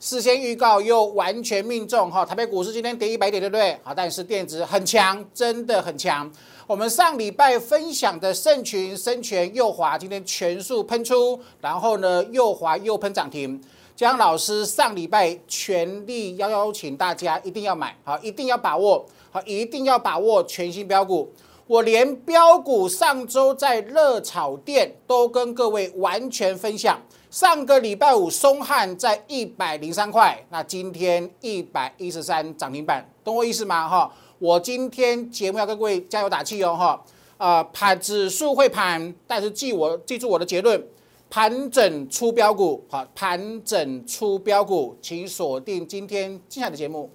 事先预告又完全命中哈，台北股市今天跌一百点，对不对？好，但是电子很强，真的很强。我们上礼拜分享的盛群、深全、右华，今天全数喷出，然后呢，右华又喷涨停。江老师上礼拜全力邀邀请大家一定要买，好，一定要把握，好，一定要把握全新标股。我连标股上周在热炒店都跟各位完全分享。上个礼拜五，松汉在一百零三块，那今天一百一十三涨停板，懂我意思吗？哈，我今天节目要跟各位加油打气哦，哈，呃，盘指数会盘，但是记我记住我的结论，盘整出标股，好，盘整出标股，请锁定今天精彩的节目。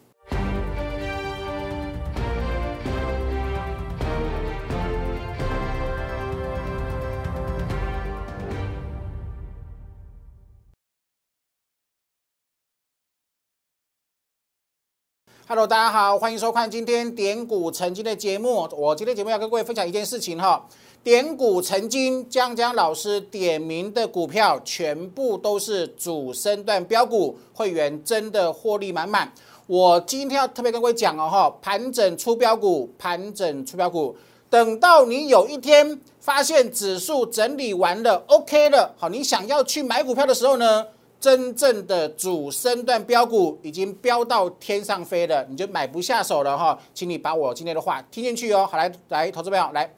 Hello，大家好，欢迎收看今天点股成金的节目。我今天节目要跟各位分享一件事情哈，点股成金，江江老师点名的股票全部都是主升段标股，会员真的获利满满。我今天要特别跟各位讲哦哈，盘整出标股，盘整出标股，等到你有一天发现指数整理完了，OK 了，好，你想要去买股票的时候呢？真正的主升段标股已经飙到天上飞了，你就买不下手了哈，请你把我今天的话听进去哦。好，来来，投资朋友来，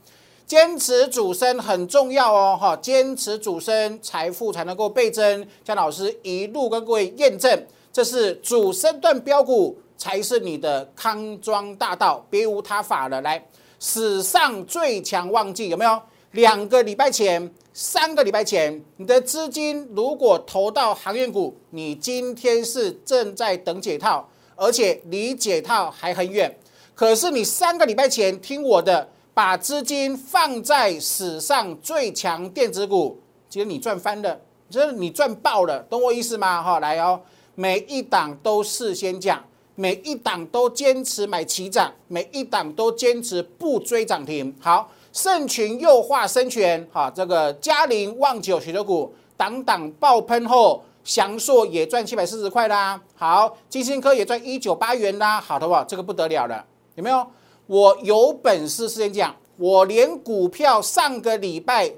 坚持主升很重要哦哈，坚持主升，财富才能够倍增。江老师一路跟各位验证，这是主升段标股才是你的康庄大道，别无他法了。来，史上最强旺季有没有？两个礼拜前。三个礼拜前，你的资金如果投到航运股，你今天是正在等解套，而且离解套还很远。可是你三个礼拜前听我的，把资金放在史上最强电子股，今天你赚翻了，就是你赚爆了，懂我意思吗？哈，来哦，每一档都事先讲，每一档都坚持买齐涨，每一档都坚持不追涨停。好。盛群又化生权，哈，这个嘉陵旺九许多股，档档爆喷后，祥硕也赚七百四十块啦。好，金星科也赚一九八元啦。好的吧，这个不得了了，有没有？我有本事事先讲，我连股票上个礼拜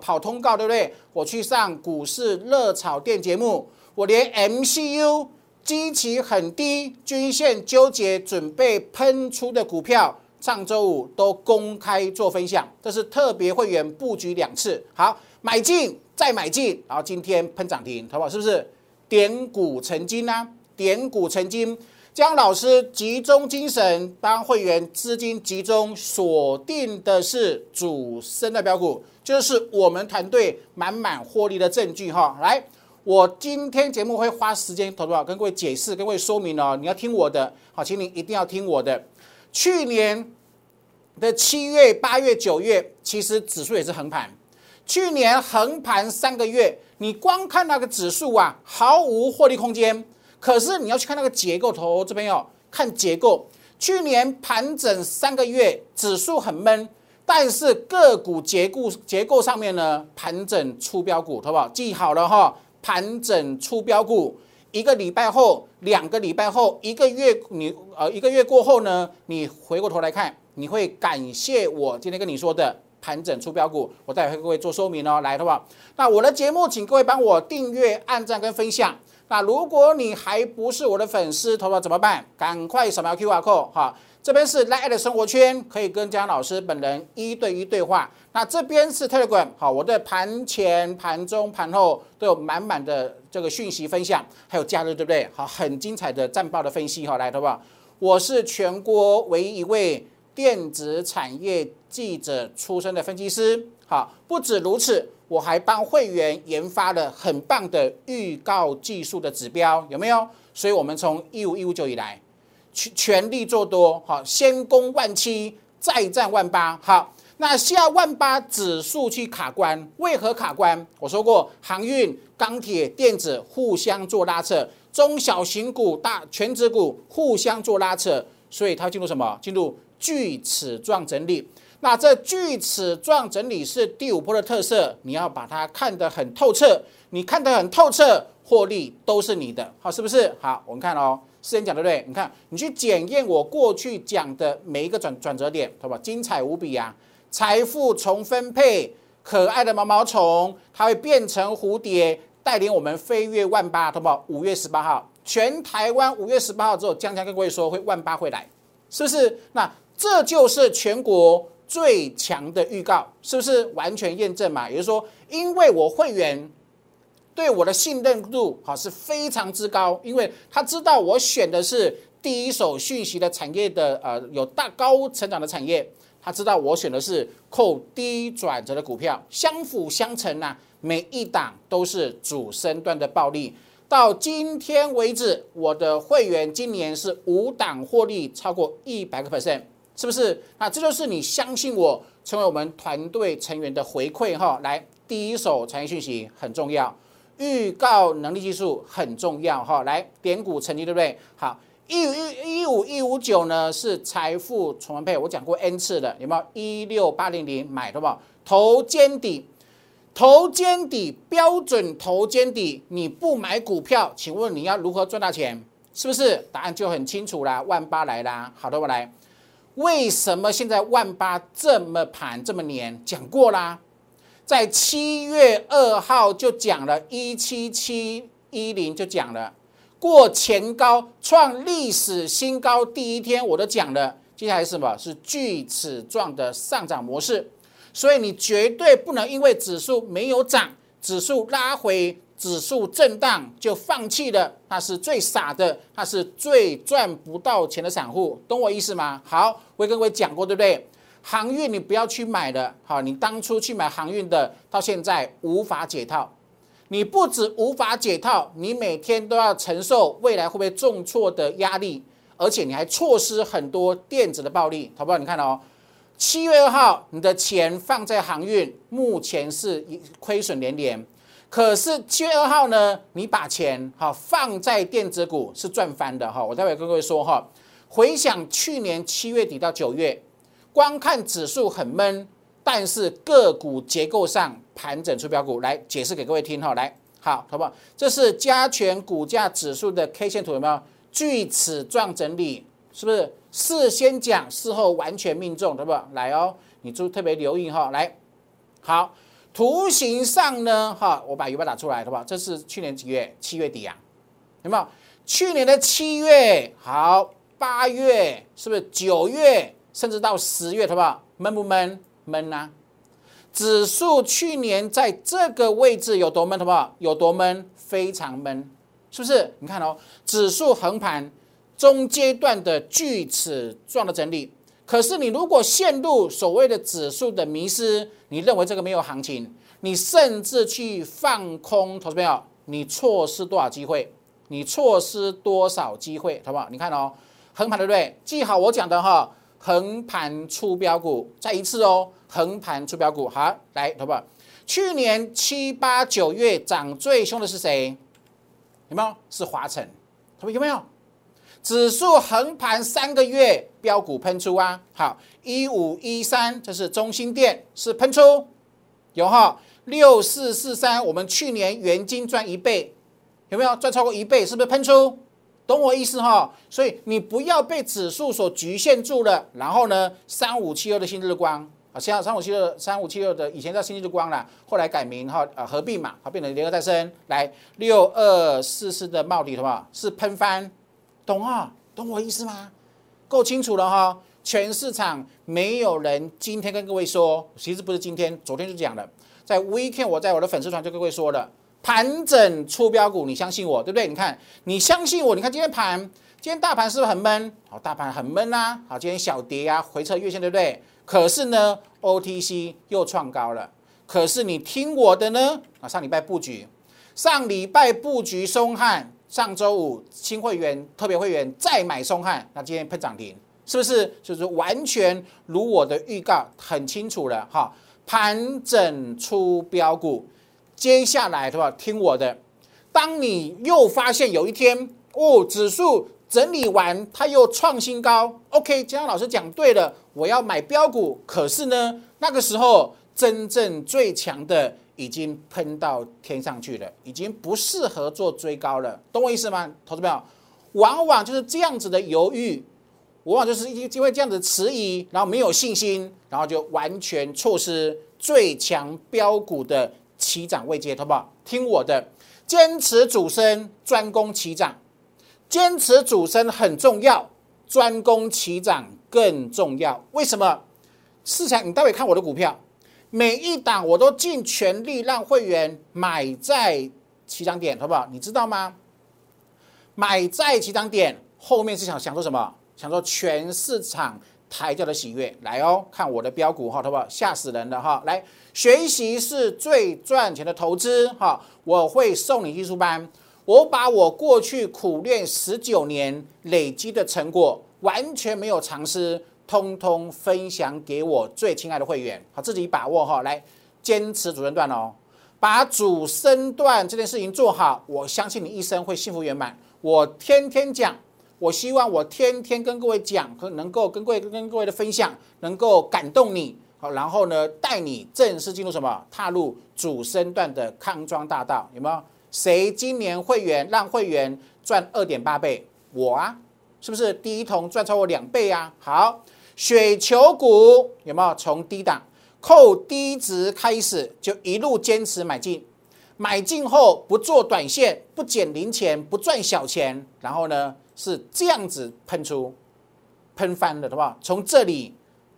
跑通告，对不对？我去上股市热炒店节目，我连 MCU 基期很低，均线纠结，准备喷出的股票。上周五都公开做分享，这是特别会员布局两次，好买进再买进，然后今天喷涨停，好不好？是不是点股成金呢？点股成金，江老师集中精神帮会员资金集中锁定的是主升的标股，就是我们团队满满获利的证据哈。来，我今天节目会花时间，投多少跟各位解释，跟各位说明哦。你要听我的，好，请你一定要听我的。去年的七月、八月、九月，其实指数也是横盘。去年横盘三个月，你光看那个指数啊，毫无获利空间。可是你要去看那个结构，头这边要看结构。去年盘整三个月，指数很闷，但是个股结构结构上面呢，盘整出标股，好不好？记好了哈，盘整出标股。一个礼拜后，两个礼拜后，一个月，你呃一个月过后呢，你回过头来看，你会感谢我今天跟你说的盘整出标股，我待会各位做说明哦，来的话，那我的节目，请各位帮我订阅、按赞跟分享。那如果你还不是我的粉丝，投保怎么办？赶快扫描 Q R code 哈。这边是 Line 的生活圈，可以跟江老师本人一对一对话。那这边是 Telegram，好，我的盘前、盘中、盘后都有满满的这个讯息分享，还有假日，对不对？好，很精彩的战报的分析，哈，来，好不好？我是全国唯一一位电子产业记者出身的分析师，好，不止如此，我还帮会员研发了很棒的预告技术的指标，有没有？所以我们从一五一五九以来。全全力做多，好，先攻万七，再战万八，好，那下万八指数去卡关，为何卡关？我说过，航运、钢铁、电子互相做拉扯，中小型股、大全指股互相做拉扯，所以它进入什么？进入锯齿状整理。那这锯齿状整理是第五波的特色，你要把它看得很透彻，你看得很透彻。获利都是你的，好，是不是？好，我们看哦，事先讲对不对？你看，你去检验我过去讲的每一个转转折点，好吧？精彩无比啊！财富重分配，可爱的毛毛虫，它会变成蝴蝶，带领我们飞越万八，好不好？五月十八号，全台湾五月十八号之后，江江跟各位说会万八会来，是不是？那这就是全国。最强的预告是不是完全验证嘛？也就是说，因为我会员对我的信任度好是非常之高，因为他知道我选的是第一手讯息的产业的呃有大高成长的产业，他知道我选的是扣低转折的股票，相辅相成呐，每一档都是主升段的暴利。到今天为止，我的会员今年是五档获利超过一百个 percent。是不是？那这就是你相信我，成为我们团队成员的回馈哈。来，第一手产业讯息很重要，预告能力技术很重要哈。来，点股成绩对不对？好，一五一五一五九呢是财富重分配，我讲过 n 次的，有没有？一六八零零买的不？头肩底，头肩底标准头肩底，你不买股票，请问你要如何赚大钱？是不是？答案就很清楚啦，万八来啦。好的，我来。为什么现在万八这么盘这么黏？讲过啦，在七月二号就讲了，一七七一零就讲了，过前高创历史新高第一天我都讲了，接下来是什么？是锯齿状的上涨模式，所以你绝对不能因为指数没有涨，指数拉回。指数震荡就放弃了，那是最傻的，那是最赚不到钱的散户，懂我意思吗？好，我跟各位讲过，对不对？航运你不要去买了，好，你当初去买航运的，到现在无法解套。你不止无法解套，你每天都要承受未来会不会重挫的压力，而且你还错失很多电子的暴利，好不好？你看哦，七月二号你的钱放在航运，目前是亏损连连。可是七月二号呢？你把钱哈放在电子股是赚翻的哈。我待会跟各位说哈。回想去年七月底到九月，光看指数很闷，但是个股结构上盘整出标股，来解释给各位听哈。来，好，好不好？这是加权股价指数的 K 线图有没有？锯齿状整理是不是？事先讲，事后完全命中，对不？来哦，你注特别留意哈。来，好。图形上呢，哈，我把鱼把打出来，好不好？这是去年几月？七月底啊，有没有？去年的七月，好，八月是不是？九月，甚至到十月，好不好？闷不闷？闷啊！指数去年在这个位置有多闷，好不好？有多闷？非常闷，是不是？你看哦，指数横盘，中阶段的锯齿状的整理。可是你如果陷入所谓的指数的迷失，你认为这个没有行情，你甚至去放空，投资朋友，你错失多少机会？你错失多少机会，好不好？你看哦，横盘对不对？记好我讲的哈，横盘出标股，再一次哦，横盘出标股。好，来，好不好？去年七八九月涨最凶的是谁？有没有？是华晨，有没有？指数横盘三个月，标股喷出啊！好，一五一三，这是中心店是喷出，有哈？六四四三，我们去年原金赚一倍，有没有赚超过一倍？是不是喷出？懂我意思哈？所以你不要被指数所局限住了。然后呢，三五七二的新日光啊，现在三五七二三五七二的以前叫新日光了，后来改名哈，呃合并嘛，它变成联合再生。来，六二四四的帽底，好不好？是喷翻。懂啊，懂我意思吗？够清楚了哈。全市场没有人今天跟各位说，其实不是今天，昨天就讲了。在 weekend，我在我的粉丝团就跟各位说了，盘整出标股，你相信我，对不对？你看，你相信我，你看今天盘，今天大盘是不是很闷？好，大盘很闷啊。好，今天小跌啊，回撤月线，对不对？可是呢，OTC 又创高了。可是你听我的呢？啊，上礼拜布局，上礼拜布局松汉。上周五新会员、特别会员再买松汉，那今天喷涨停，是不是？就是完全如我的预告，很清楚了哈。盘整出标股，接下来的话听我的。当你又发现有一天哦，指数整理完，它又创新高，OK，江老师讲对了，我要买标股。可是呢，那个时候真正最强的。已经喷到天上去了，已经不适合做追高了，懂我意思吗？投资朋友，往往就是这样子的犹豫，往往就是因因为这样子迟疑，然后没有信心，然后就完全错失最强标股的起涨位阶，好不好？听我的，坚持主升，专攻起涨，坚持主升很重要，专攻起涨更重要。为什么？市场，你待会看我的股票。每一档我都尽全力让会员买在起涨点，好不好？你知道吗？买在起涨点后面是想想说什么？想说全市场抬轿的喜悦来哦，看我的标股哈，好不好？吓死人了哈！来学习是最赚钱的投资哈！我会送你技术班，我把我过去苦练十九年累积的成果，完全没有尝试。通通分享给我最亲爱的会员，好，自己把握哈，来坚持主升段哦，把主升段这件事情做好，我相信你一生会幸福圆满。我天天讲，我希望我天天跟各位讲，可能够跟各位跟各位的分享，能够感动你，好，然后呢，带你正式进入什么，踏入主升段的康庄大道，有没有？谁今年会员让会员赚二点八倍？我啊，是不是第一桶赚超过两倍啊？好。雪球股有没有从低档扣低值开始就一路坚持买进？买进后不做短线，不捡零钱，不赚小钱，然后呢是这样子喷出，喷翻了，好不好？从这里，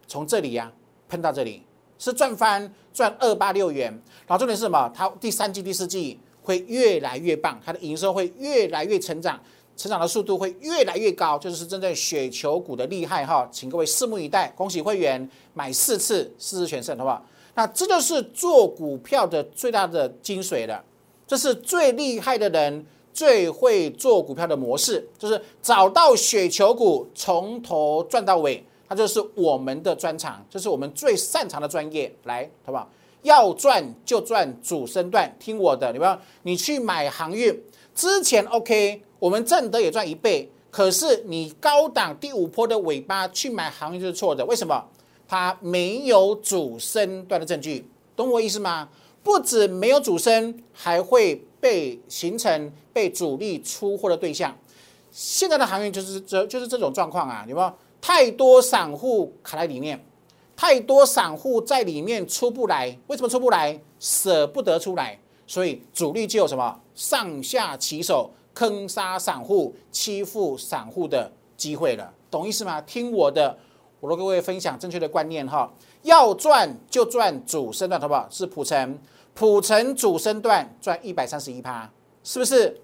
从这里呀，喷到这里是赚翻，赚二八六元。然后重点是什么？它第三季、第四季会越来越棒，它的营收会越来越成长。成长的速度会越来越高，就是真正雪球股的厉害哈，请各位拭目以待。恭喜会员买四次，四次全胜，好不好？那这就是做股票的最大的精髓了，这是最厉害的人最会做股票的模式，就是找到雪球股，从头赚到尾，它就是我们的专长，这是我们最擅长的专业。来，好不好？要赚就赚主升段，听我的，你不要你去买航运之前 OK。我们正德也赚一倍，可是你高档第五波的尾巴去买航运就是错的，为什么？它没有主升段的证据，懂我意思吗？不止没有主升，还会被形成被主力出货的对象。现在的行业就是这就是这种状况啊，有没有？太多散户卡在里面，太多散户在里面出不来，为什么出不来？舍不得出来，所以主力就有什么上下其手。坑杀散户、欺负散户的机会了，懂意思吗？听我的，我都各位分享正确的观念哈。要赚就赚主升段，好不好？是普成，普成主升段赚一百三十一趴，是不是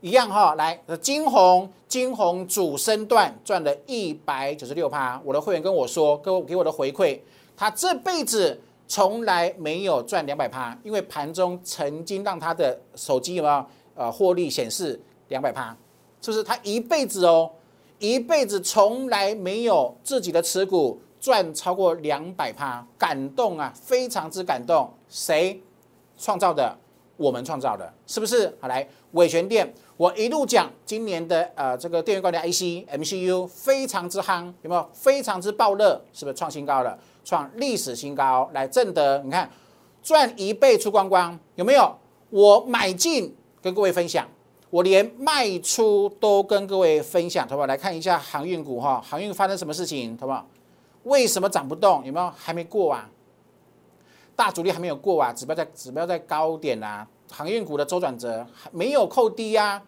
一样哈？来，金红金红主升段赚了一百九十六趴。我的会员跟我说，给我给我的回馈，他这辈子从来没有赚两百趴，因为盘中曾经让他的手机有没有？呃，获利显示两百趴，是不是？他一辈子哦，一辈子从来没有自己的持股赚超过两百趴，感动啊，非常之感动。谁创造的？我们创造的，是不是？好，来伟权店，我一路讲今年的呃这个电源管理 IC MCU 非常之夯，有没有？非常之爆热，是不是创新高了？创历史新高。来正德，你看赚一倍出光光，有没有？我买进。跟各位分享，我连卖出都跟各位分享，好不好？来看一下航运股哈，航运发生什么事情，好不好？为什么涨不动？有没有还没过啊？大主力还没有过啊？指标在指标在高点啊？航运股的周转折还没有扣低啊？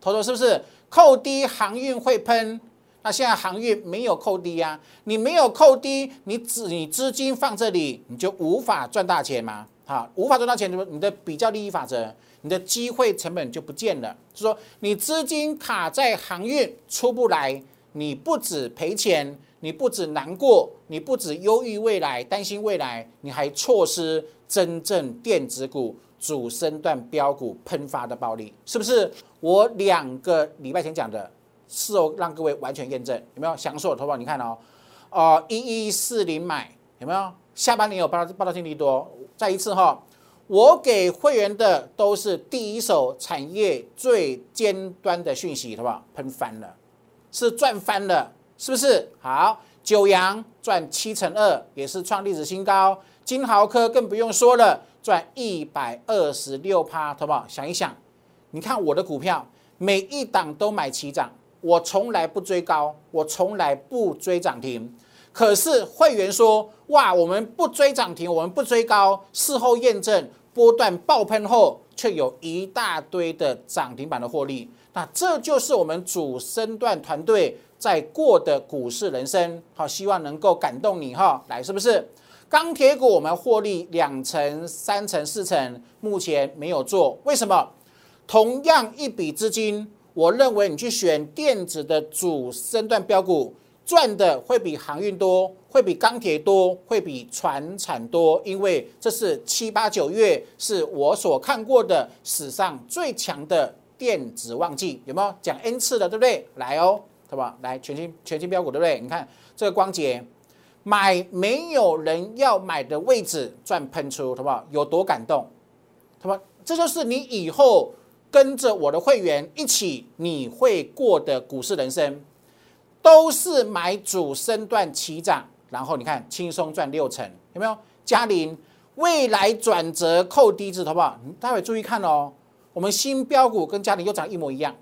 头头是不是扣低航运会喷？那现在航运没有扣低啊？你没有扣低，你资你资金放这里，你就无法赚大钱吗？好，无法赚大钱，你的比较利益法则。你的机会成本就不见了，就说你资金卡在航运出不来，你不止赔钱，你不止难过，你不止忧郁未来，担心未来，你还错失真正电子股主升段标股喷发的暴利，是不是？我两个礼拜前讲的，事后让各位完全验证，有没有？享受的投保，你看哦，哦，一一四零买有没有？下半年有报报道性利多，再一次哈。我给会员的都是第一手产业最尖端的讯息，好不好？喷翻了，是赚翻了，是不是？好，九阳赚七成二，也是创历史新高。金豪科更不用说了，赚一百二十六趴，好不好？想一想，你看我的股票每一档都买齐涨，我从来不追高，我从来不追涨停。可是会员说：“哇，我们不追涨停，我们不追高。”事后验证，波段爆喷后，却有一大堆的涨停板的获利。那这就是我们主升段团队在过的股市人生。好，希望能够感动你哈。来，是不是钢铁股我们获利两成、三成、四成？目前没有做，为什么？同样一笔资金，我认为你去选电子的主升段标股。赚的会比航运多，会比钢铁多，会比船产多，因为这是七八九月是我所看过的史上最强的电子旺季，有没有讲 N 次的，对不对？来哦，好不好？来全新全新标股，对不对？你看这个光捷买没有人要买的位置赚喷出，好不好？有多感动？好吧，这就是你以后跟着我的会员一起，你会过的股市人生。都是买主升段起涨，然后你看轻松赚六成，有没有？嘉玲未来转折扣低值，好不好？你待会注意看哦。我们新标股跟嘉玲又长一模一样，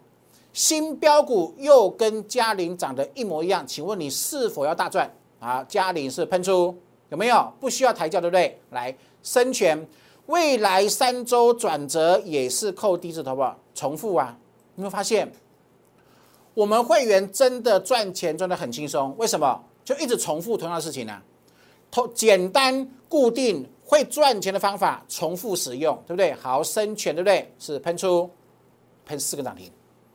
新标股又跟嘉玲长得一模一样，请问你是否要大赚啊？嘉玲是喷出有没有？不需要抬轿，对不对？来，深全未来三周转折也是扣低值，好不好？重复啊，有没有发现？我们会员真的赚钱赚得很轻松，为什么？就一直重复同样的事情呢？同简单固定会赚钱的方法，重复使用，对不对？好，生全对不对？是喷出喷四个涨停，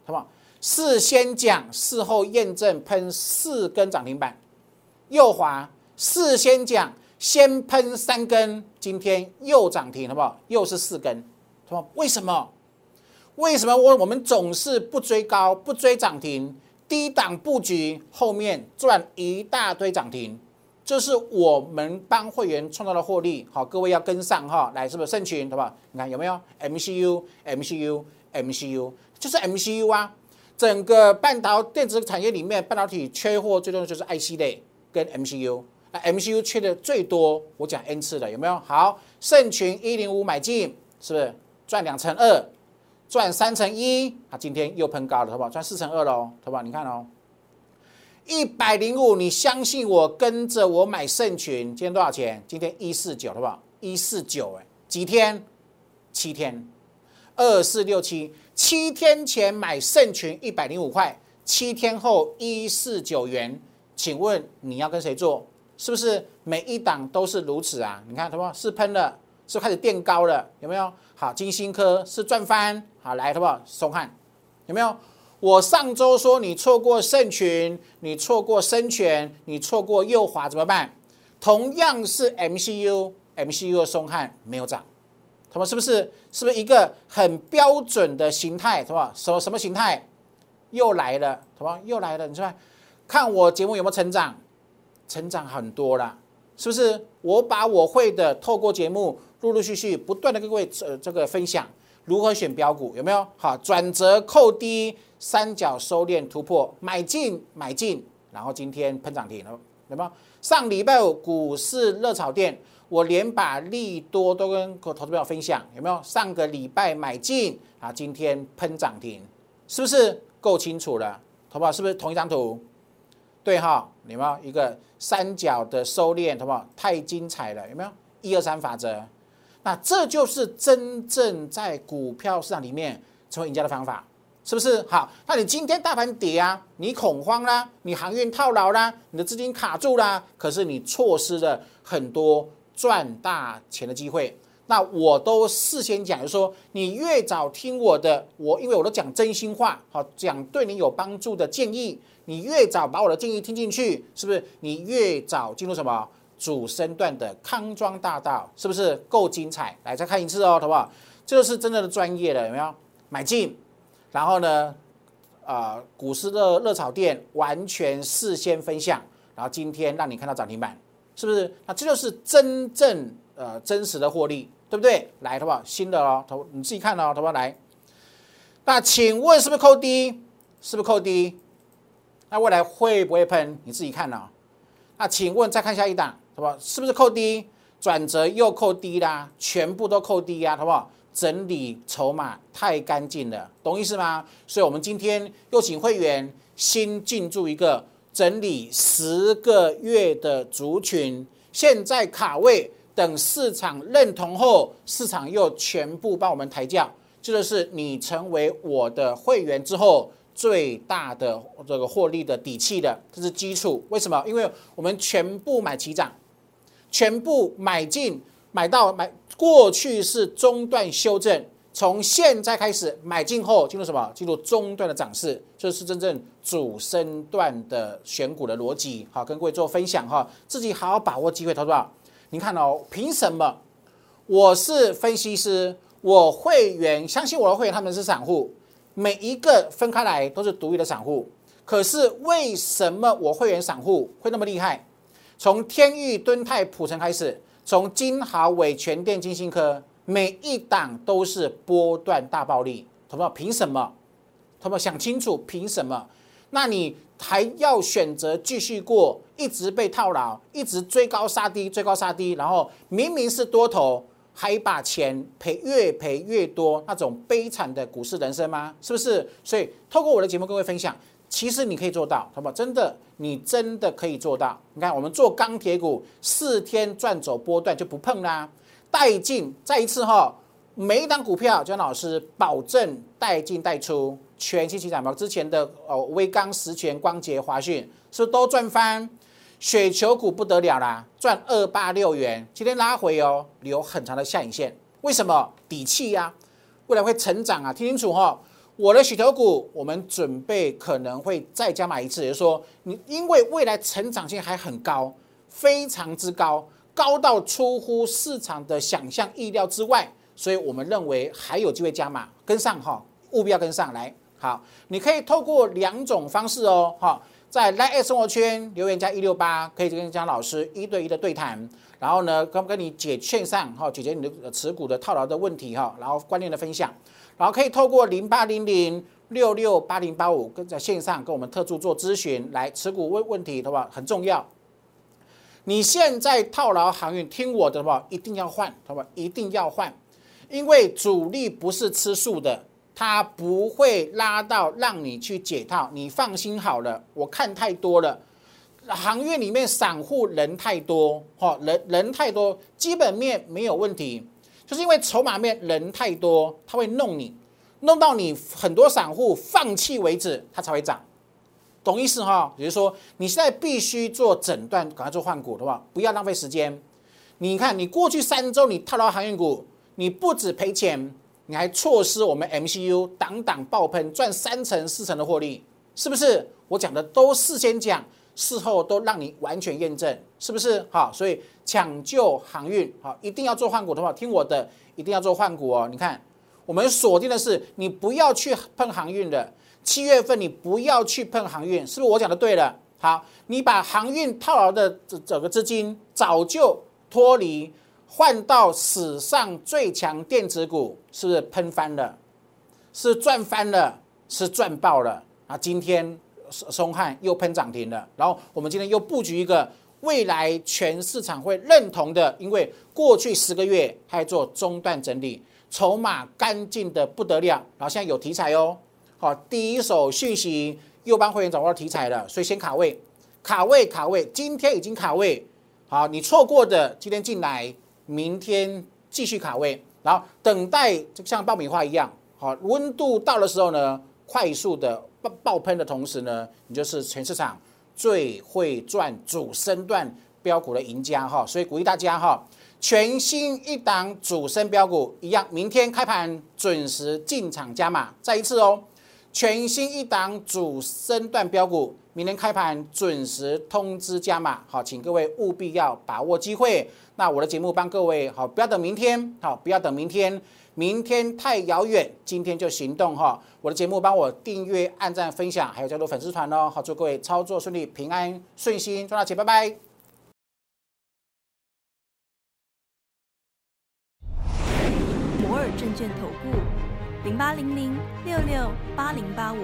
好不好？事先讲，事后验证，喷四根涨停板。右滑，事先讲，先喷三根，今天又涨停，好不好？又是四根，好不为什么？为什么我我们总是不追高、不追涨停，低档布局，后面赚一大堆涨停？这是我们帮会员创造的获利。好，各位要跟上哈，来是不是圣群？好不好？你看有没有 MCU、MCU、MCU，就是 MCU 啊！整个半导电子产业里面，半导体缺货最多的就是 IC 类跟 MCU。那 MCU 缺的最多，我讲 N 次的有没有？好，圣群一零五买进，是不是赚两成二？赚三成一，它今天又喷高了，好不好？赚四成二喽，好不好？你看哦，一百零五，你相信我，跟着我买圣群，今天多少钱？今天一四九，好不好？一四九，哎，几天？七天，二四六七，七天前买圣群一百零五块，七天后一四九元，请问你要跟谁做？是不是每一档都是如此啊？你看，好不好？是喷了。是开始垫高了，有没有？好，金星科是赚翻，好来，好不好？松汉有没有？我上周说你错过圣群，你错过深全，你错过右华怎么办？同样是 MCU，MCU 的松汉没有涨，他们是不是？是不是一个很标准的形态？是吧？什么什么形态？又来了，什么又来了？你说看我节目有没有成长？成长很多了，是不是？我把我会的透过节目。陆陆续续不断的跟各位呃这个分享如何选标股有没有？好，转折扣低，三角收敛突破，买进买进，然后今天喷涨停了，有没有？上礼拜五股市热炒店，我连把利多都跟投资朋友分享，有没有？上个礼拜买进啊，今天喷涨停，是不是够清楚了？投保是不是同一张图？对哈，有没有一个三角的收敛？好不好太精彩了，有没有？一二三法则。那这就是真正在股票市场里面成为赢家的方法，是不是？好，那你今天大盘跌啊，你恐慌啦，你航运套牢啦，你的资金卡住啦，可是你错失了很多赚大钱的机会。那我都事先讲，就说你越早听我的，我因为我都讲真心话，好讲对你有帮助的建议，你越早把我的建议听进去，是不是？你越早进入什么？主升段的康庄大道是不是够精彩？来再看一次哦，好不好？这是真正的专业的，有没有？买进，然后呢，啊，股市的热炒店完全事先分享，然后今天让你看到涨停板，是不是？那这就是真正呃真实的获利，对不对？来，好不好？新的哦，投你自己看哦，好不好？来，那请问是不是扣低？是不是扣低？那未来会不会喷？你自己看哦。那请问再看下一档。好不好？是不是扣低？转折又扣低啦，全部都扣低呀，好不好？整理筹码太干净了，懂意思吗？所以我们今天又请会员新进驻一个整理十个月的族群，现在卡位，等市场认同后，市场又全部帮我们抬价，这就是你成为我的会员之后最大的这个获利的底气的，这是基础。为什么？因为我们全部买齐涨，全部买进，买到买。过去是中段修正，从现在开始买进后进入什么？进入中段的涨势，这是真正主升段的选股的逻辑。好，跟各位做分享哈，自己好好把握机会，投资者。你看哦，凭什么我是分析师，我会员相信我的会员他们是散户，每一个分开来都是独立的散户。可是为什么我会员散户会那么厉害？从天域、敦泰、普成开始。从金豪伟、全电、金星科，每一档都是波段大暴利，同学们凭什么？同学们想清楚，凭什么？那你还要选择继续过，一直被套牢，一直追高杀低，追高杀低，然后明明是多头，还把钱赔越赔越多，那种悲惨的股市人生吗？是不是？所以透过我的节目，各位分享。其实你可以做到，好不好？真的，你真的可以做到。你看，我们做钢铁股，四天赚走波段就不碰啦，带进再一次哈，每一档股票，姜老师保证带进带出，全新起涨包。之前的哦，微钢、实权、光捷、华讯，是不都赚翻？雪球股不得了啦，赚二八六元，今天拉回哦，留很长的下影线，为什么？底气呀，未来会成长啊，听清楚哈。我的许头股，我们准备可能会再加码一次，也就是说，你因为未来成长性还很高，非常之高，高到出乎市场的想象意料之外，所以我们认为还有机会加码，跟上哈，务必要跟上来。好，你可以透过两种方式哦，哈，在 Line 生活圈留言加一六八，可以跟江老师一对一的对谈，然后呢，跟跟你解线上哈，解决你的持股的套牢的问题哈，然后观念的分享。然后可以透过零八零零六六八零八五跟在线上跟我们特助做咨询，来持股问问题的话很重要。你现在套牢航运，听我的话，一定要换，好吧？一定要换，因为主力不是吃素的，它不会拉到让你去解套。你放心好了，我看太多了，航运里面散户人太多，哈，人人太多，基本面没有问题。就是因为筹码面人太多，它会弄你，弄到你很多散户放弃为止，它才会涨，懂意思哈？也就是说，你现在必须做诊断，赶快做换股的话，不要浪费时间。你看，你过去三周你套牢航运股，你不止赔钱，你还错失我们 MCU 档档爆喷，赚三成四成的获利，是不是？我讲的都事先讲。事后都让你完全验证，是不是？好，所以抢救航运，好，一定要做换股的话，听我的，一定要做换股哦。你看，我们锁定的是你不要去碰航运的，七月份你不要去碰航运，是不是？我讲的对了。好，你把航运套牢的这整个资金早就脱离，换到史上最强电子股，是不是喷翻了？是赚翻了？是赚爆了？啊，今天。松汉又喷涨停了，然后我们今天又布局一个未来全市场会认同的，因为过去十个月还做中断整理，筹码干净的不得了，然后现在有题材哦，好，第一手讯息又帮会员掌握到题材了，所以先卡位，卡位，卡位，今天已经卡位，好，你错过的今天进来，明天继续卡位，然后等待就像爆米花一样，好，温度到的时候呢，快速的。爆爆喷的同时呢，你就是全市场最会赚主升段标股的赢家哈，所以鼓励大家哈，全新一档主升标股一样，明天开盘准时进场加码，再一次哦，全新一档主升段标股，明天开盘准时通知加码，好，请各位务必要把握机会。那我的节目帮各位好，不要等明天，好，不要等明天。明天太遥远，今天就行动哈！我的节目帮我订阅、按赞、分享，还有加入粉丝团哦！好，祝各位操作顺利、平安顺心，赚大钱，拜拜！摩尔证券投顾零八零零六六八零八五，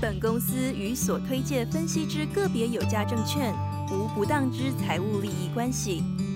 本公司与所推介分析之个别有价证券。无不当之财务利益关系。